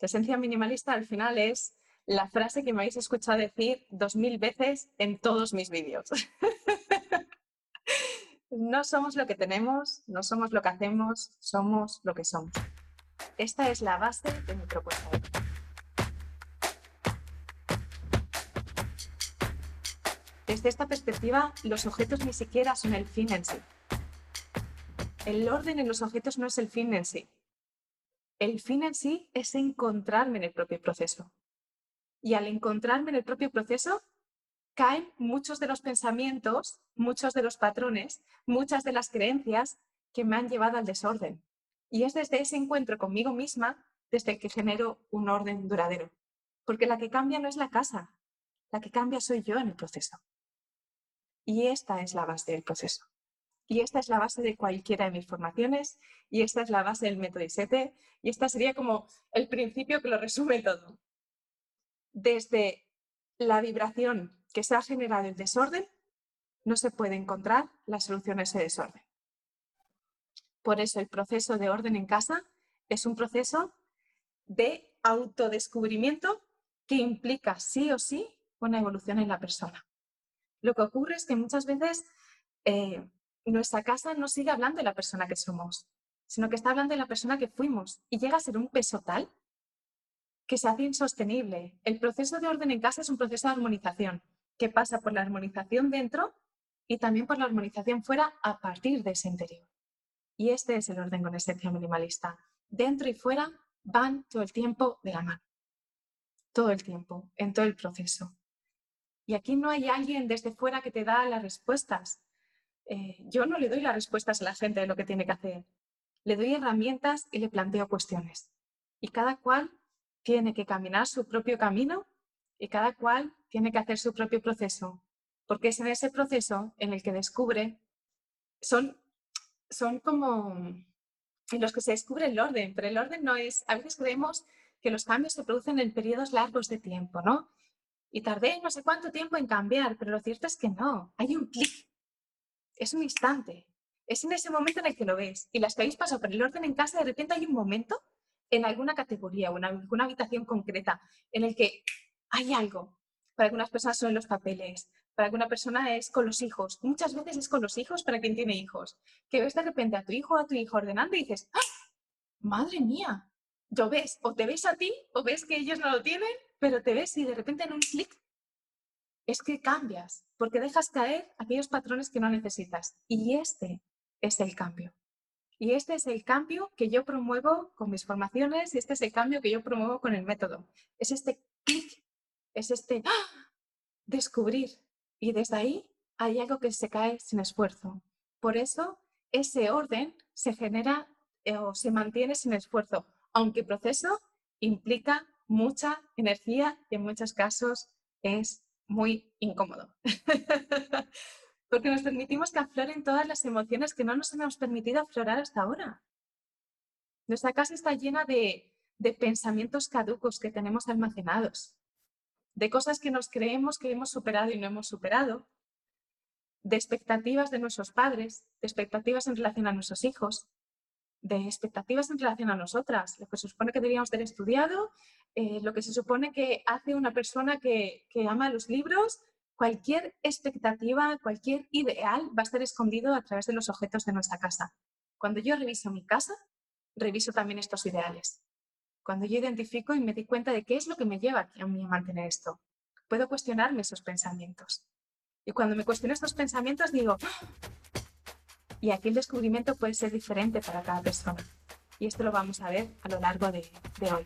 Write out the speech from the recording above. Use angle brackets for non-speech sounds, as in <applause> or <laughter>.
La esencia minimalista al final es la frase que me habéis escuchado decir dos mil veces en todos mis vídeos. <laughs> no somos lo que tenemos, no somos lo que hacemos, somos lo que somos. Esta es la base de mi propuesta. Desde esta perspectiva, los objetos ni siquiera son el fin en sí. El orden en los objetos no es el fin en sí. El fin en sí es encontrarme en el propio proceso. Y al encontrarme en el propio proceso, caen muchos de los pensamientos, muchos de los patrones, muchas de las creencias que me han llevado al desorden. Y es desde ese encuentro conmigo misma desde que genero un orden duradero. Porque la que cambia no es la casa, la que cambia soy yo en el proceso. Y esta es la base del proceso. Y esta es la base de cualquiera de mis formaciones, y esta es la base del método ISETE, y esta sería como el principio que lo resume todo. Desde la vibración que se ha generado el desorden, no se puede encontrar la solución a ese desorden. Por eso el proceso de orden en casa es un proceso de autodescubrimiento que implica sí o sí una evolución en la persona. Lo que ocurre es que muchas veces eh, nuestra casa no sigue hablando de la persona que somos, sino que está hablando de la persona que fuimos y llega a ser un peso tal que se hace insostenible. El proceso de orden en casa es un proceso de armonización que pasa por la armonización dentro y también por la armonización fuera a partir de ese interior. Y este es el orden con esencia minimalista. Dentro y fuera van todo el tiempo de la mano. Todo el tiempo, en todo el proceso. Y aquí no hay alguien desde fuera que te da las respuestas. Eh, yo no le doy las respuestas a la gente de lo que tiene que hacer. Le doy herramientas y le planteo cuestiones. Y cada cual tiene que caminar su propio camino y cada cual tiene que hacer su propio proceso, porque es en ese proceso en el que descubre, son, son como en los que se descubre el orden, pero el orden no es, a veces creemos que los cambios se producen en periodos largos de tiempo, ¿no? Y tardé no sé cuánto tiempo en cambiar, pero lo cierto es que no, hay un clic, es un instante, es en ese momento en el que lo ves. Y las que habéis pasado por el orden en casa, de repente hay un momento en alguna categoría o en alguna habitación concreta en el que hay algo. Para algunas personas son los papeles, para alguna persona es con los hijos. Muchas veces es con los hijos para quien tiene hijos. Que ves de repente a tu hijo o a tu hijo ordenando y dices, ¡Ah! ¡Madre mía! Yo ves, o te ves a ti, o ves que ellos no lo tienen, pero te ves y de repente en un clic es que cambias, porque dejas caer aquellos patrones que no necesitas. Y este es el cambio. Y este es el cambio que yo promuevo con mis formaciones y este es el cambio que yo promuevo con el método. Es este clic es este ¡ah! descubrir. Y desde ahí hay algo que se cae sin esfuerzo. Por eso ese orden se genera eh, o se mantiene sin esfuerzo, aunque el proceso implica mucha energía y en muchos casos es muy incómodo. <laughs> Porque nos permitimos que afloren todas las emociones que no nos hemos permitido aflorar hasta ahora. Nuestra casa está llena de pensamientos caducos que tenemos almacenados, de cosas que nos creemos que hemos superado y no hemos superado, de expectativas de nuestros padres, de expectativas en relación a nuestros hijos, de expectativas en relación a nosotras, lo que se supone que deberíamos haber estudiado, eh, lo que se supone que hace una persona que, que ama los libros, cualquier expectativa, cualquier ideal va a estar escondido a través de los objetos de nuestra casa. Cuando yo reviso mi casa, reviso también estos ideales. Cuando yo identifico y me di cuenta de qué es lo que me lleva a mí a mantener esto, puedo cuestionarme esos pensamientos. Y cuando me cuestiono estos pensamientos digo. Y aquí el descubrimiento puede ser diferente para cada persona. Y esto lo vamos a ver a lo largo de, de hoy.